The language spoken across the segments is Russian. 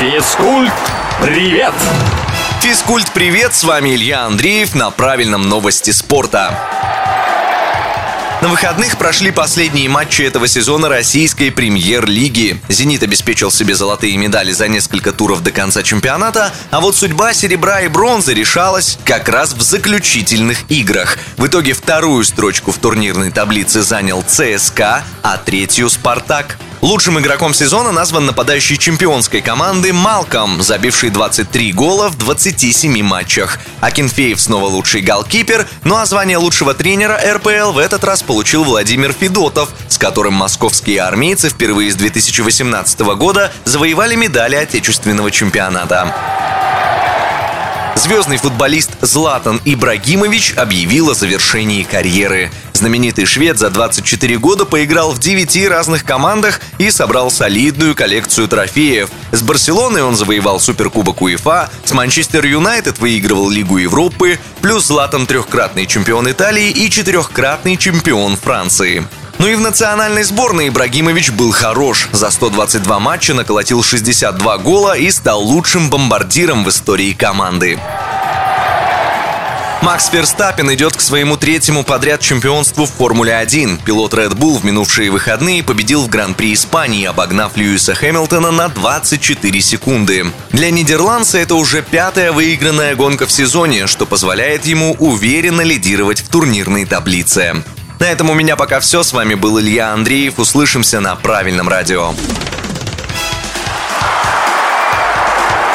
Физкульт, привет! Физкульт, привет! С вами Илья Андреев на правильном новости спорта. На выходных прошли последние матчи этого сезона российской премьер-лиги. «Зенит» обеспечил себе золотые медали за несколько туров до конца чемпионата, а вот судьба серебра и бронзы решалась как раз в заключительных играх. В итоге вторую строчку в турнирной таблице занял ЦСКА, а третью «Спартак». Лучшим игроком сезона назван нападающий чемпионской команды Малком, забивший 23 гола в 27 матчах. Акинфеев снова лучший голкипер, ну а звание лучшего тренера РПЛ в этот раз получил Владимир Федотов, с которым московские армейцы впервые с 2018 года завоевали медали отечественного чемпионата. Звездный футболист Златан Ибрагимович объявил о завершении карьеры. Знаменитый швед за 24 года поиграл в 9 разных командах и собрал солидную коллекцию трофеев. С Барселоной он завоевал Суперкубок УЕФА, с Манчестер Юнайтед выигрывал Лигу Европы, плюс Златан трехкратный чемпион Италии и четырехкратный чемпион Франции. Ну и в национальной сборной Ибрагимович был хорош. За 122 матча наколотил 62 гола и стал лучшим бомбардиром в истории команды. Макс Ферстаппин идет к своему третьему подряд чемпионству в Формуле-1. Пилот Red Bull в минувшие выходные победил в Гран-при Испании, обогнав Льюиса Хэмилтона на 24 секунды. Для нидерландца это уже пятая выигранная гонка в сезоне, что позволяет ему уверенно лидировать в турнирной таблице. На этом у меня пока все. С вами был Илья Андреев. Услышимся на правильном радио.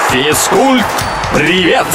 Физкульт, привет!